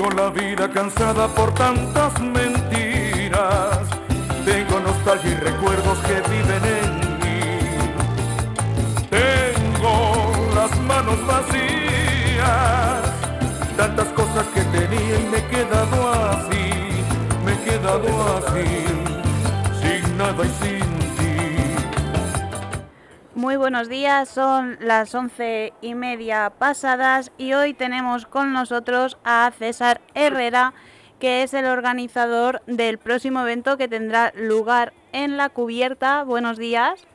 Tengo la vida cansada por tantas mentiras. Tengo nostalgia y recuerdos que viven en mí. Tengo las manos vacías. Tantas cosas que tenía y me he quedado así. Me he quedado así. Sin nada y sin muy buenos días, son las once y media pasadas y hoy tenemos con nosotros a César Herrera, que es el organizador del próximo evento que tendrá lugar en la cubierta. Buenos días.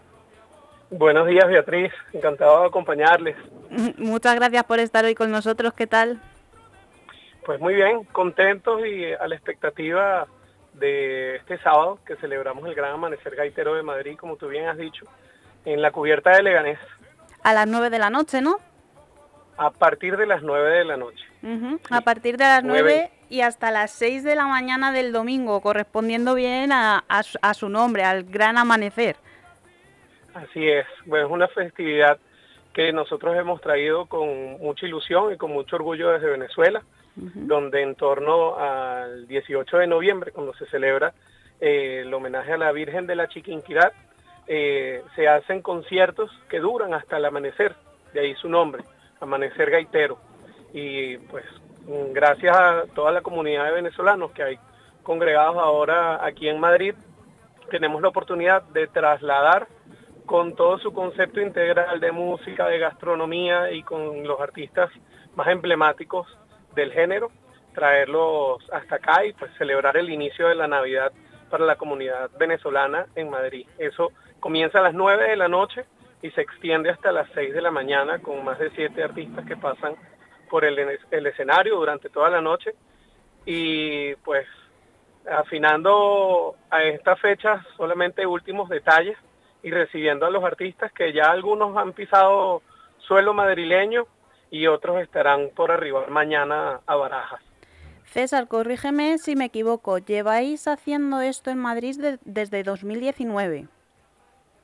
Buenos días, Beatriz. Encantado de acompañarles. Muchas gracias por estar hoy con nosotros. ¿Qué tal? Pues muy bien, contentos y a la expectativa de este sábado que celebramos el Gran Amanecer Gaitero de Madrid, como tú bien has dicho en la cubierta de Leganés. A las 9 de la noche, ¿no? A partir de las 9 de la noche. A partir de las 9, y hasta las 6 de la mañana del domingo, correspondiendo bien a, su nombre, al gran amanecer. Así es, bueno, es una festividad que nosotros hemos traído con mucha ilusión y con mucho orgullo desde Venezuela, donde en torno al 18 de noviembre, cuando se celebra eh, el homenaje a la Virgen de la Chiquinquirá, eh, se hacen conciertos que duran hasta el amanecer, de ahí su nombre, Amanecer Gaitero. Y pues gracias a toda la comunidad de venezolanos que hay congregados ahora aquí en Madrid, tenemos la oportunidad de trasladar con todo su concepto integral de música, de gastronomía y con los artistas más emblemáticos del género, traerlos hasta acá y pues celebrar el inicio de la Navidad para la comunidad venezolana en Madrid. Eso comienza a las 9 de la noche y se extiende hasta las 6 de la mañana con más de 7 artistas que pasan por el, escenario durante toda la noche. Y pues afinando a esta fecha solamente últimos detalles y recibiendo a los artistas que ya algunos han pisado suelo madrileño y otros estarán por arribar mañana a Barajas. César, corrígeme si me equivoco, lleváis haciendo esto en Madrid desde 2019.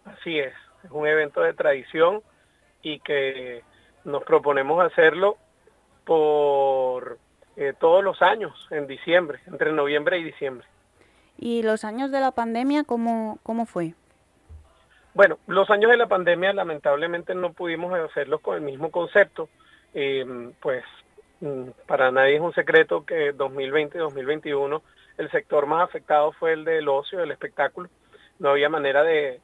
Así es, es un evento de tradición y que nos proponemos hacerlo por eh, todos los años, en diciembre, entre noviembre y diciembre. ¿Y los años de la pandemia cómo, cómo fue? Bueno, los años de la pandemia lamentablemente no pudimos hacerlos con el mismo concepto. Eh, pues mm, para nadie es un secreto que 2020 y 2021 el sector más afectado fue el del ocio, del espectáculo no había manera de,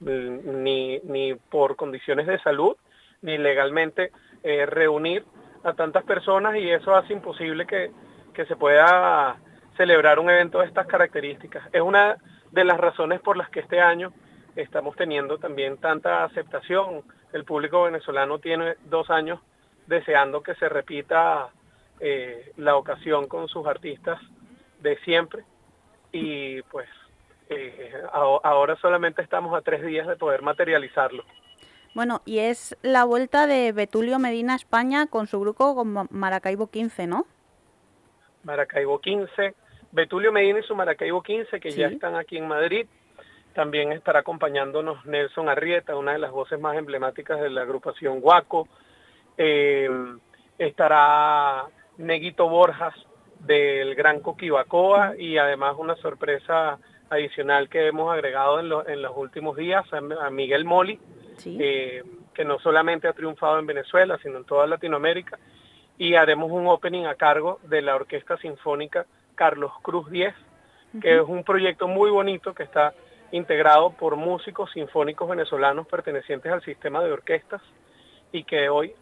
ni, ni, por condiciones de salud, ni legalmente eh, reunir a tantas personas y eso hace imposible que, que se pueda celebrar un evento de estas características. Es una de las razones por las que este año estamos teniendo también tanta aceptación. El público venezolano tiene dos años deseando que se repita eh, la ocasión con sus artistas de siempre y pues eh, ahora solamente estamos a tres días de poder materializarlo. Bueno, y es la vuelta de Betulio Medina a España con su grupo con Maracaibo 15, ¿no? Maracaibo 15, Betulio Medina y su Maracaibo 15, que ya están aquí en Madrid. También estará acompañándonos Nelson Arrieta, una de las voces más emblemáticas de la agrupación Guaco. Eh, estará Neguito Borjas del Gran Coquibacoa y además una sorpresa adicional que hemos agregado en, en los últimos días a, Miguel Moli, eh, que no solamente ha triunfado en Venezuela, sino en toda Latinoamérica, y haremos un opening a cargo de la Orquesta Sinfónica Carlos Cruz 10, que es un proyecto muy bonito que está integrado por músicos sinfónicos venezolanos pertenecientes al sistema de orquestas y que hoy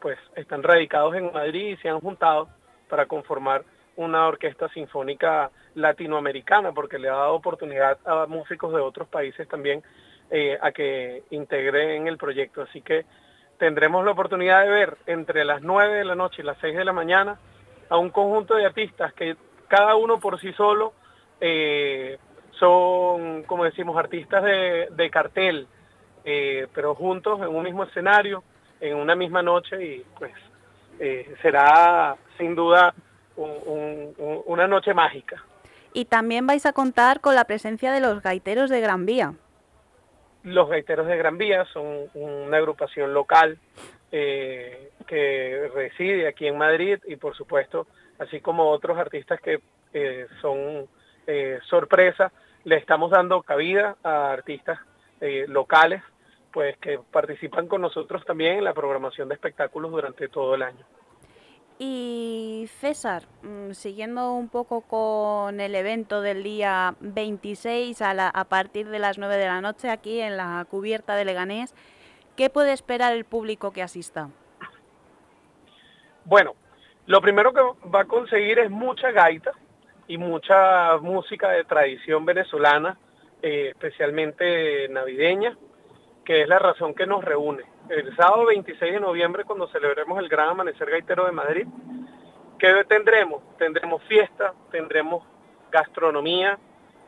pues están radicados en Madrid y se han juntado para conformar una orquesta sinfónica latinoamericana, porque le ha dado oportunidad a músicos de otros países también eh, a que integren el proyecto. Así que tendremos la oportunidad de ver entre las 9 de la noche y las 6 de la mañana a un conjunto de artistas que cada uno por sí solo eh, son, como decimos, artistas de, cartel, eh, pero juntos en un mismo escenario, en una misma noche y pues será sin duda una noche mágica. Y también vais a contar con la presencia de los gaiteros de Gran Vía. Los gaiteros de Gran Vía son una agrupación local eh, que reside aquí en Madrid y por supuesto así como otros artistas que eh, son eh, sorpresa, le estamos dando cabida a artistas locales pues que participan con nosotros también en la programación de espectáculos durante todo el año. Y César, mm, siguiendo un poco con el evento del día 26 a, a partir de las 9 de la noche aquí en la cubierta de Leganés, ¿qué puede esperar el público que asista? Bueno, lo primero que va a conseguir es mucha gaita y mucha música de tradición venezolana, eh, especialmente navideña, que es la razón que nos reúne. El sábado 26 de noviembre, cuando celebremos el Gran Amanecer Gaitero de Madrid, ¿qué tendremos? Tendremos fiesta, tendremos gastronomía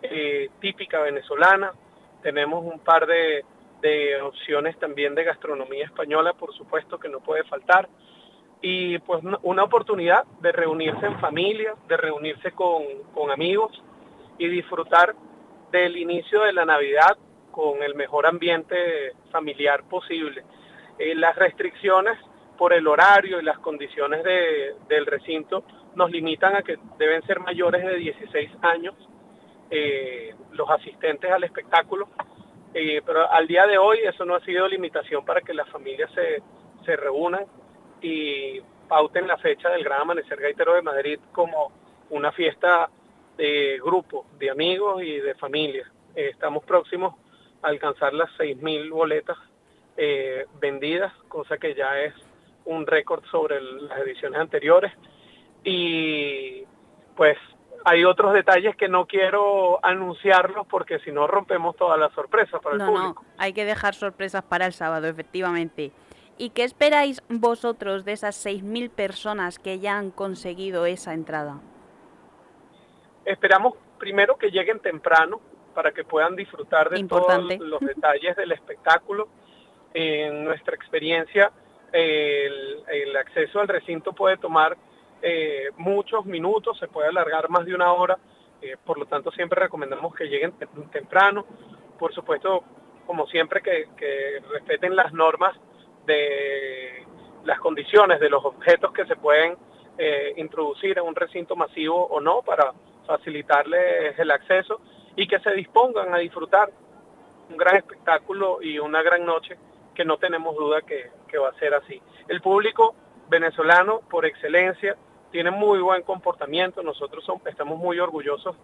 eh, típica venezolana, tenemos un par de, de opciones también de gastronomía española, por supuesto, que no puede faltar y pues una oportunidad de reunirse en familia, de reunirse con, amigos y disfrutar del inicio de la Navidad con el mejor ambiente familiar posible. Eh, las restricciones por el horario y las condiciones del recinto nos limitan a que deben ser mayores de 16 años eh, los asistentes al espectáculo, eh, pero al día de hoy eso no ha sido limitación para que las familias se, se reúnan y pauten la fecha del Gran Amanecer Gaitero de Madrid como una fiesta de grupo, de amigos y de familia. Estamos próximos alcanzar las 6.000 boletas eh, vendidas, cosa que ya es un récord sobre las ediciones anteriores. Y pues hay otros detalles que no quiero anunciarlos porque si no rompemos todas las sorpresas para el público. No, hay que dejar sorpresas para el sábado, efectivamente. ¿Y qué esperáis vosotros de esas 6.000 personas que ya han conseguido esa entrada? Esperamos primero que lleguen temprano para que puedan disfrutar de todos los detalles del espectáculo. En nuestra experiencia, el, acceso al recinto puede tomar eh, muchos minutos, se puede alargar más de una hora, eh, por lo tanto siempre recomendamos que lleguen temprano. Por supuesto, como siempre, que respeten las normas de las condiciones de los objetos que se pueden eh, introducir en un recinto masivo o no para facilitarles el acceso y que se dispongan a disfrutar un gran espectáculo y una gran noche que no tenemos duda que, va a ser así. El público venezolano por excelencia tiene muy buen comportamiento, nosotros estamos muy orgullosos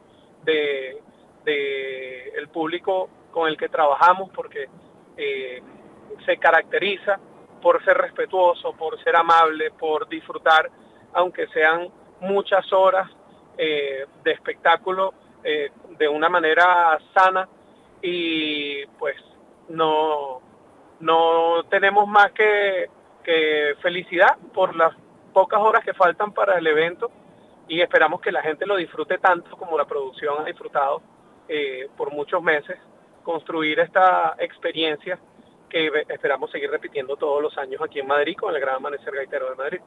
de, el público con el que trabajamos porque eh, se caracteriza por ser respetuoso, por ser amable, por disfrutar, aunque sean muchas horas eh, de espectáculo eh, de una manera sana y pues no, no tenemos más que, que felicidad por las pocas horas que faltan para el evento y esperamos que la gente lo disfrute tanto como la producción ha disfrutado eh, por muchos meses, construir esta experiencia que esperamos seguir repitiendo todos los años aquí en Madrid con el Gran Amanecer Gaitero de Madrid.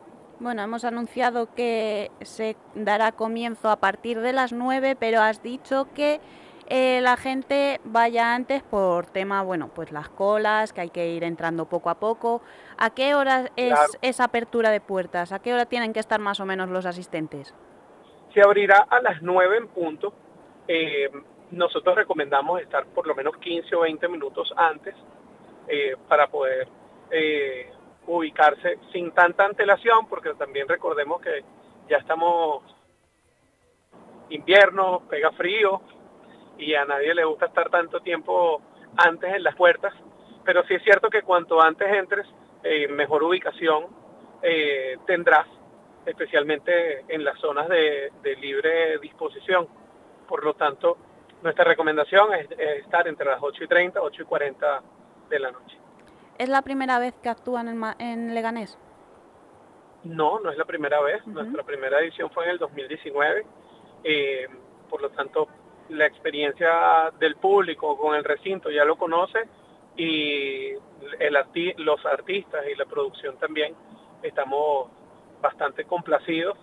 Bueno, hemos anunciado que se dará comienzo a partir de las 9, pero has dicho que eh, la gente vaya antes por tema, bueno, pues las colas, que hay que ir entrando poco a poco. ¿A qué hora es esa apertura de puertas? ¿A qué hora tienen que estar más o menos los asistentes? Se abrirá a las 9 en punto. Eh, nosotros recomendamos estar por lo menos 15 o 20 minutos antes eh, para poder eh, ubicarse sin tanta antelación, porque también recordemos que ya estamos invierno, pega frío y a nadie le gusta estar tanto tiempo antes en las puertas, pero sí es cierto que cuanto antes entres, eh, mejor ubicación tendrás, especialmente en las zonas de, libre disposición. Por lo tanto, nuestra recomendación es, es, estar entre las 8 y 30, 8 y 40 de la noche. ¿Es la primera vez que actúan en, en Leganés? No, no es la primera vez. Nuestra primera edición fue en el 2019. Eh, por lo tanto, la experiencia del público con el recinto ya lo conoce y el los artistas y la producción también estamos bastante complacidos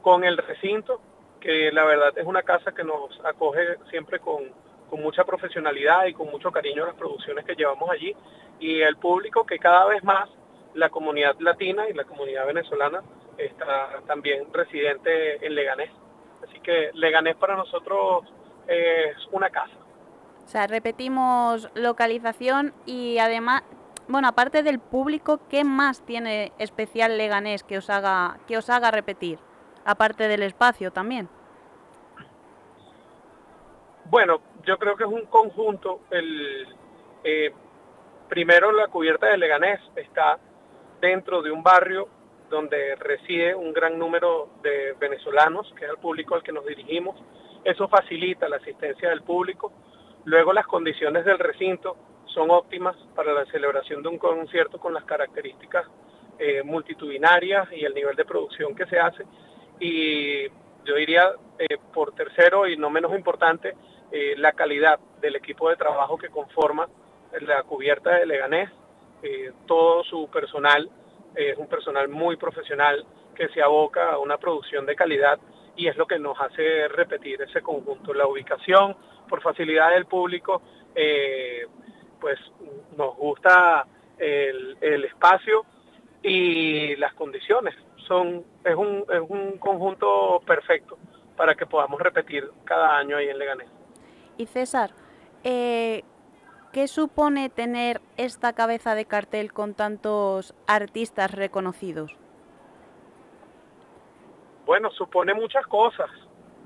con el recinto, que la verdad es una casa que nos acoge siempre con, con mucha profesionalidad y con mucho cariño las producciones que llevamos allí y el público que cada vez más la comunidad latina y la comunidad venezolana está también residente en Leganés. Así que Leganés para nosotros es una casa. O sea, repetimos localización y además, bueno, aparte del público, ¿qué más tiene especial Leganés que os haga, que os haga repetir? Aparte del espacio también. Bueno, yo creo que es un conjunto. El, eh, primero, la cubierta de Leganés está dentro de un barrio donde reside un gran número de venezolanos, que es el público al que nos dirigimos. Eso facilita la asistencia del público. Luego las condiciones del recinto son óptimas para la celebración de un concierto con las características eh, multitudinarias y el nivel de producción que se hace. Y yo diría, eh, por tercero y no menos importante, eh, la calidad del equipo de trabajo que conforma la cubierta de Leganés, todo su personal es un personal muy profesional que se aboca a una producción de calidad y es lo que nos hace repetir ese conjunto. La ubicación, por facilidad del público, eh, pues nos gusta el, espacio y las condiciones. Son, es, un, es un conjunto perfecto para que podamos repetir cada año ahí en Leganés. Y César, eh, ¿Qué supone tener esta cabeza de cartel con tantos artistas reconocidos? Bueno, supone muchas cosas.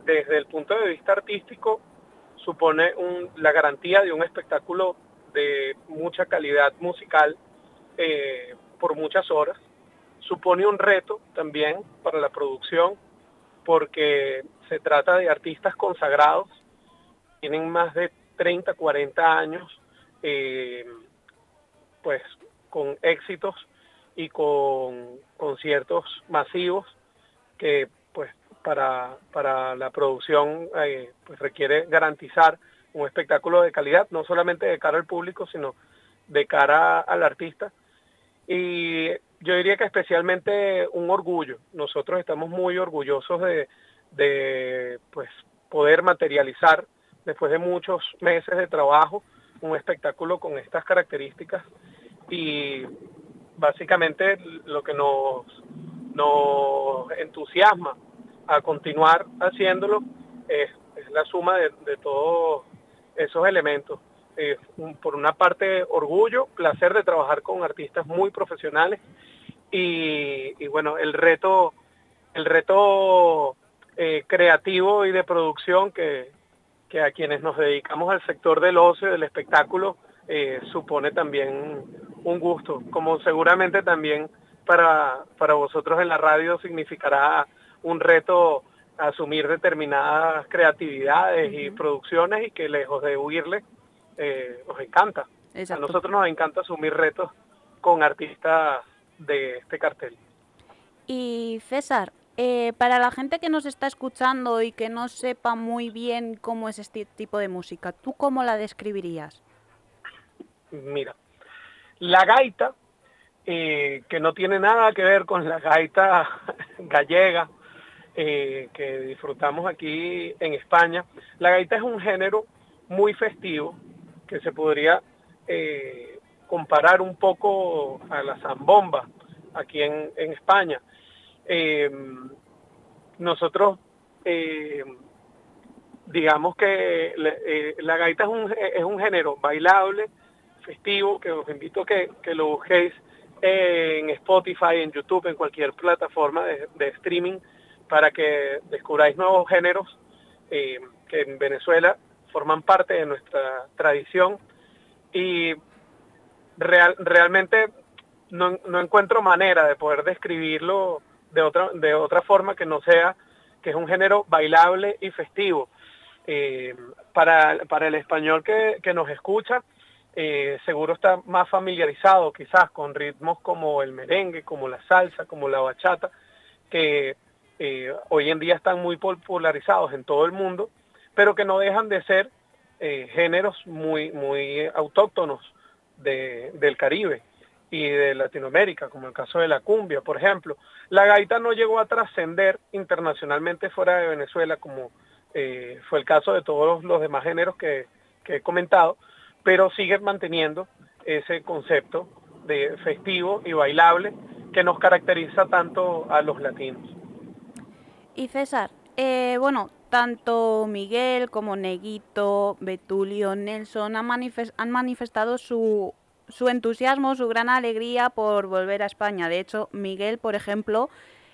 Desde el punto de vista artístico, supone la garantía de un espectáculo de mucha calidad musical eh, por muchas horas. Supone un reto también para la producción porque se trata de artistas consagrados, tienen más de 30, 40 años eh, pues con éxitos y con conciertos masivos que pues para, para la producción eh, pues requiere garantizar un espectáculo de calidad, no solamente de cara al público, sino de cara al artista. Y yo diría que especialmente un orgullo. Nosotros estamos muy orgullosos de, de pues, poder materializar después de muchos meses de trabajo un espectáculo con estas características y básicamente lo que nos, nos entusiasma a continuar haciéndolo es, la suma de, todos esos elementos. por una parte, orgullo, placer de trabajar con artistas muy profesionales y, bueno, el reto, el reto eh, creativo y de producción que, que a quienes nos dedicamos al sector del ocio, del espectáculo, eh, supone también un gusto, como seguramente también para, para vosotros en la radio significará un reto asumir determinadas creatividades y producciones y que lejos de huirle, eh, os encanta. A nosotros nos encanta asumir retos con artistas de este cartel. Y César, eh, para la gente que nos está escuchando y que no sepa muy bien cómo es este tipo de música, ¿tú cómo la describirías? Mira, la gaita, eh, que no tiene nada que ver con la gaita gallega eh, que disfrutamos aquí en España, la gaita es un género muy festivo que se podría comparar un poco a la zambomba aquí en España eh, nosotros eh, digamos que eh, la gaita es un, es un género bailable, festivo, que os invito a que, lo busquéis en Spotify, en YouTube, en cualquier plataforma de, streaming, para que descubráis nuevos géneros que en Venezuela forman parte de nuestra tradición. Y real, realmente no, no encuentro manera de poder describirlo de otra, de otra forma que no sea que es un género bailable y festivo. Eh, para, para, el español que, que nos escucha, eh, seguro está más familiarizado quizás con ritmos como el merengue, como la salsa, como la bachata, que eh, hoy en día están muy popularizados en todo el mundo, pero que no dejan de ser géneros muy, muy autóctonos de, del Caribe y de Latinoamérica, como el caso de la cumbia, por ejemplo. La gaita no llegó a trascender internacionalmente fuera de Venezuela, como eh, fue el caso de todos los demás géneros que, he comentado, pero sigue manteniendo ese concepto de festivo y bailable que nos caracteriza tanto a los latinos. Y César, eh, bueno, tanto Miguel como Neguito, Betulio, Nelson han, han manifestado su, su, entusiasmo, su gran alegría por volver a España. De hecho, Miguel, por ejemplo,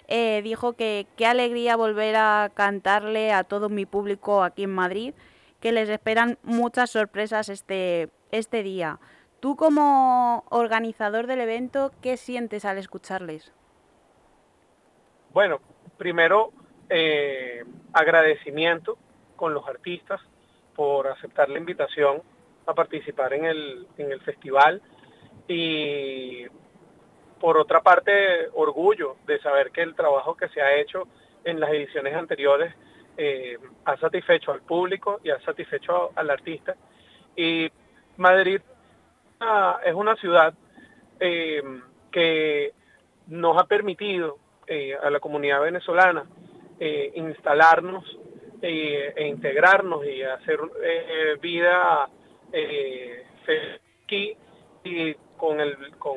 eh, dijo que qué alegría volver a cantarle a todo mi público aquí en Madrid, que les esperan muchas sorpresas este, este día. Tú como organizador del evento, ¿qué sientes al escucharles? Bueno, primero eh, agradecimiento con los artistas por aceptar la invitación a participar en el, en el festival. Y por otra parte orgullo de saber que el trabajo que se ha hecho en las ediciones anteriores eh, ha satisfecho al público y ha satisfecho al artista. Y Madrid ah, es una ciudad eh, que nos ha permitido a la comunidad venezolana eh, instalarnos eh, e integrarnos y hacer eh, y con el, con,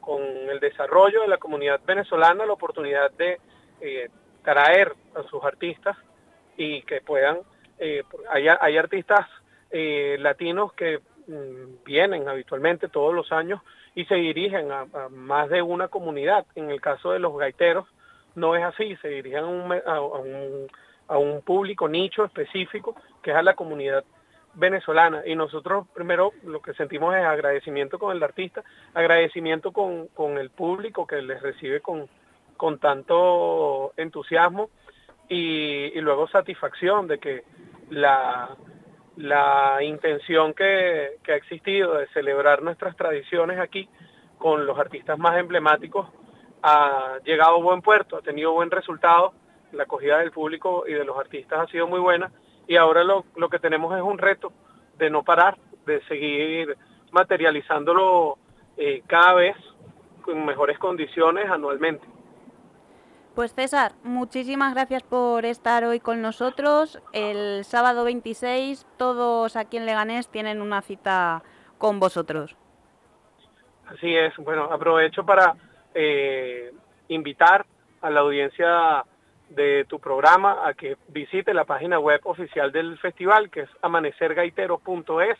con, el desarrollo de la comunidad venezolana la oportunidad de traer a sus artistas y que puedan, hay, hay, artistas latinos que mm, vienen habitualmente todos los años y se dirigen a, más de una comunidad. En el caso de los gaiteros, no es así, se dirigen a un, a un, público nicho específico que es a la comunidad venezolana. Y nosotros primero lo que sentimos es agradecimiento con el artista, agradecimiento con, el público que les recibe con, con tanto entusiasmo y, luego satisfacción de que la, la intención que, que ha existido de celebrar nuestras tradiciones aquí con los artistas más emblemáticos ha llegado a buen puerto, ha tenido buen resultado, la acogida del público y de los artistas ha sido muy buena y ahora lo, lo que tenemos es un reto de no parar, de seguir materializándolo eh, cada vez con mejores condiciones anualmente. Pues César, muchísimas gracias por estar hoy con nosotros. El sábado 26 todos aquí en Leganés tienen una cita con vosotros. Así es, bueno, aprovecho para eh, invitar a la audiencia de tu programa a que visite la página web oficial del festival, que es amanecergaiteros.es.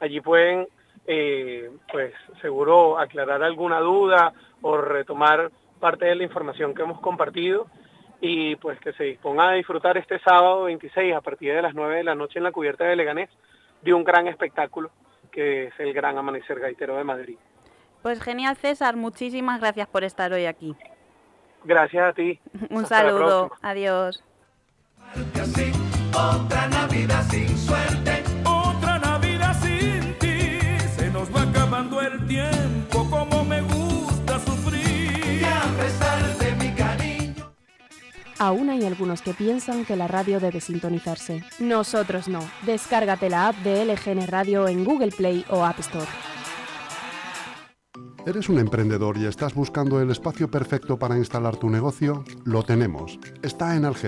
Allí pueden, eh, pues seguro, aclarar alguna duda o retomar parte de la información que hemos compartido y pues que se disponga a disfrutar este sábado 26 a partir de las 9 de la noche en la cubierta de Leganés de un gran espectáculo que es el Gran Amanecer Gaitero de Madrid. Pues genial, César. Muchísimas gracias por estar hoy aquí. Gracias a ti. Un saludo. Adiós. Otra Navidad sin suerte. Otra Navidad sin ti. Se nos va acabando el tiempo como me gusta sufrir. Y a pesar de mi cariño. Aún hay algunos que piensan que la radio debe sintonizarse. Nosotros no. Descárgate la app de LGN Radio en Google Play o App Store. ¿Eres un emprendedor y estás buscando el espacio perfecto para instalar tu negocio? Lo tenemos. Está en Algeciras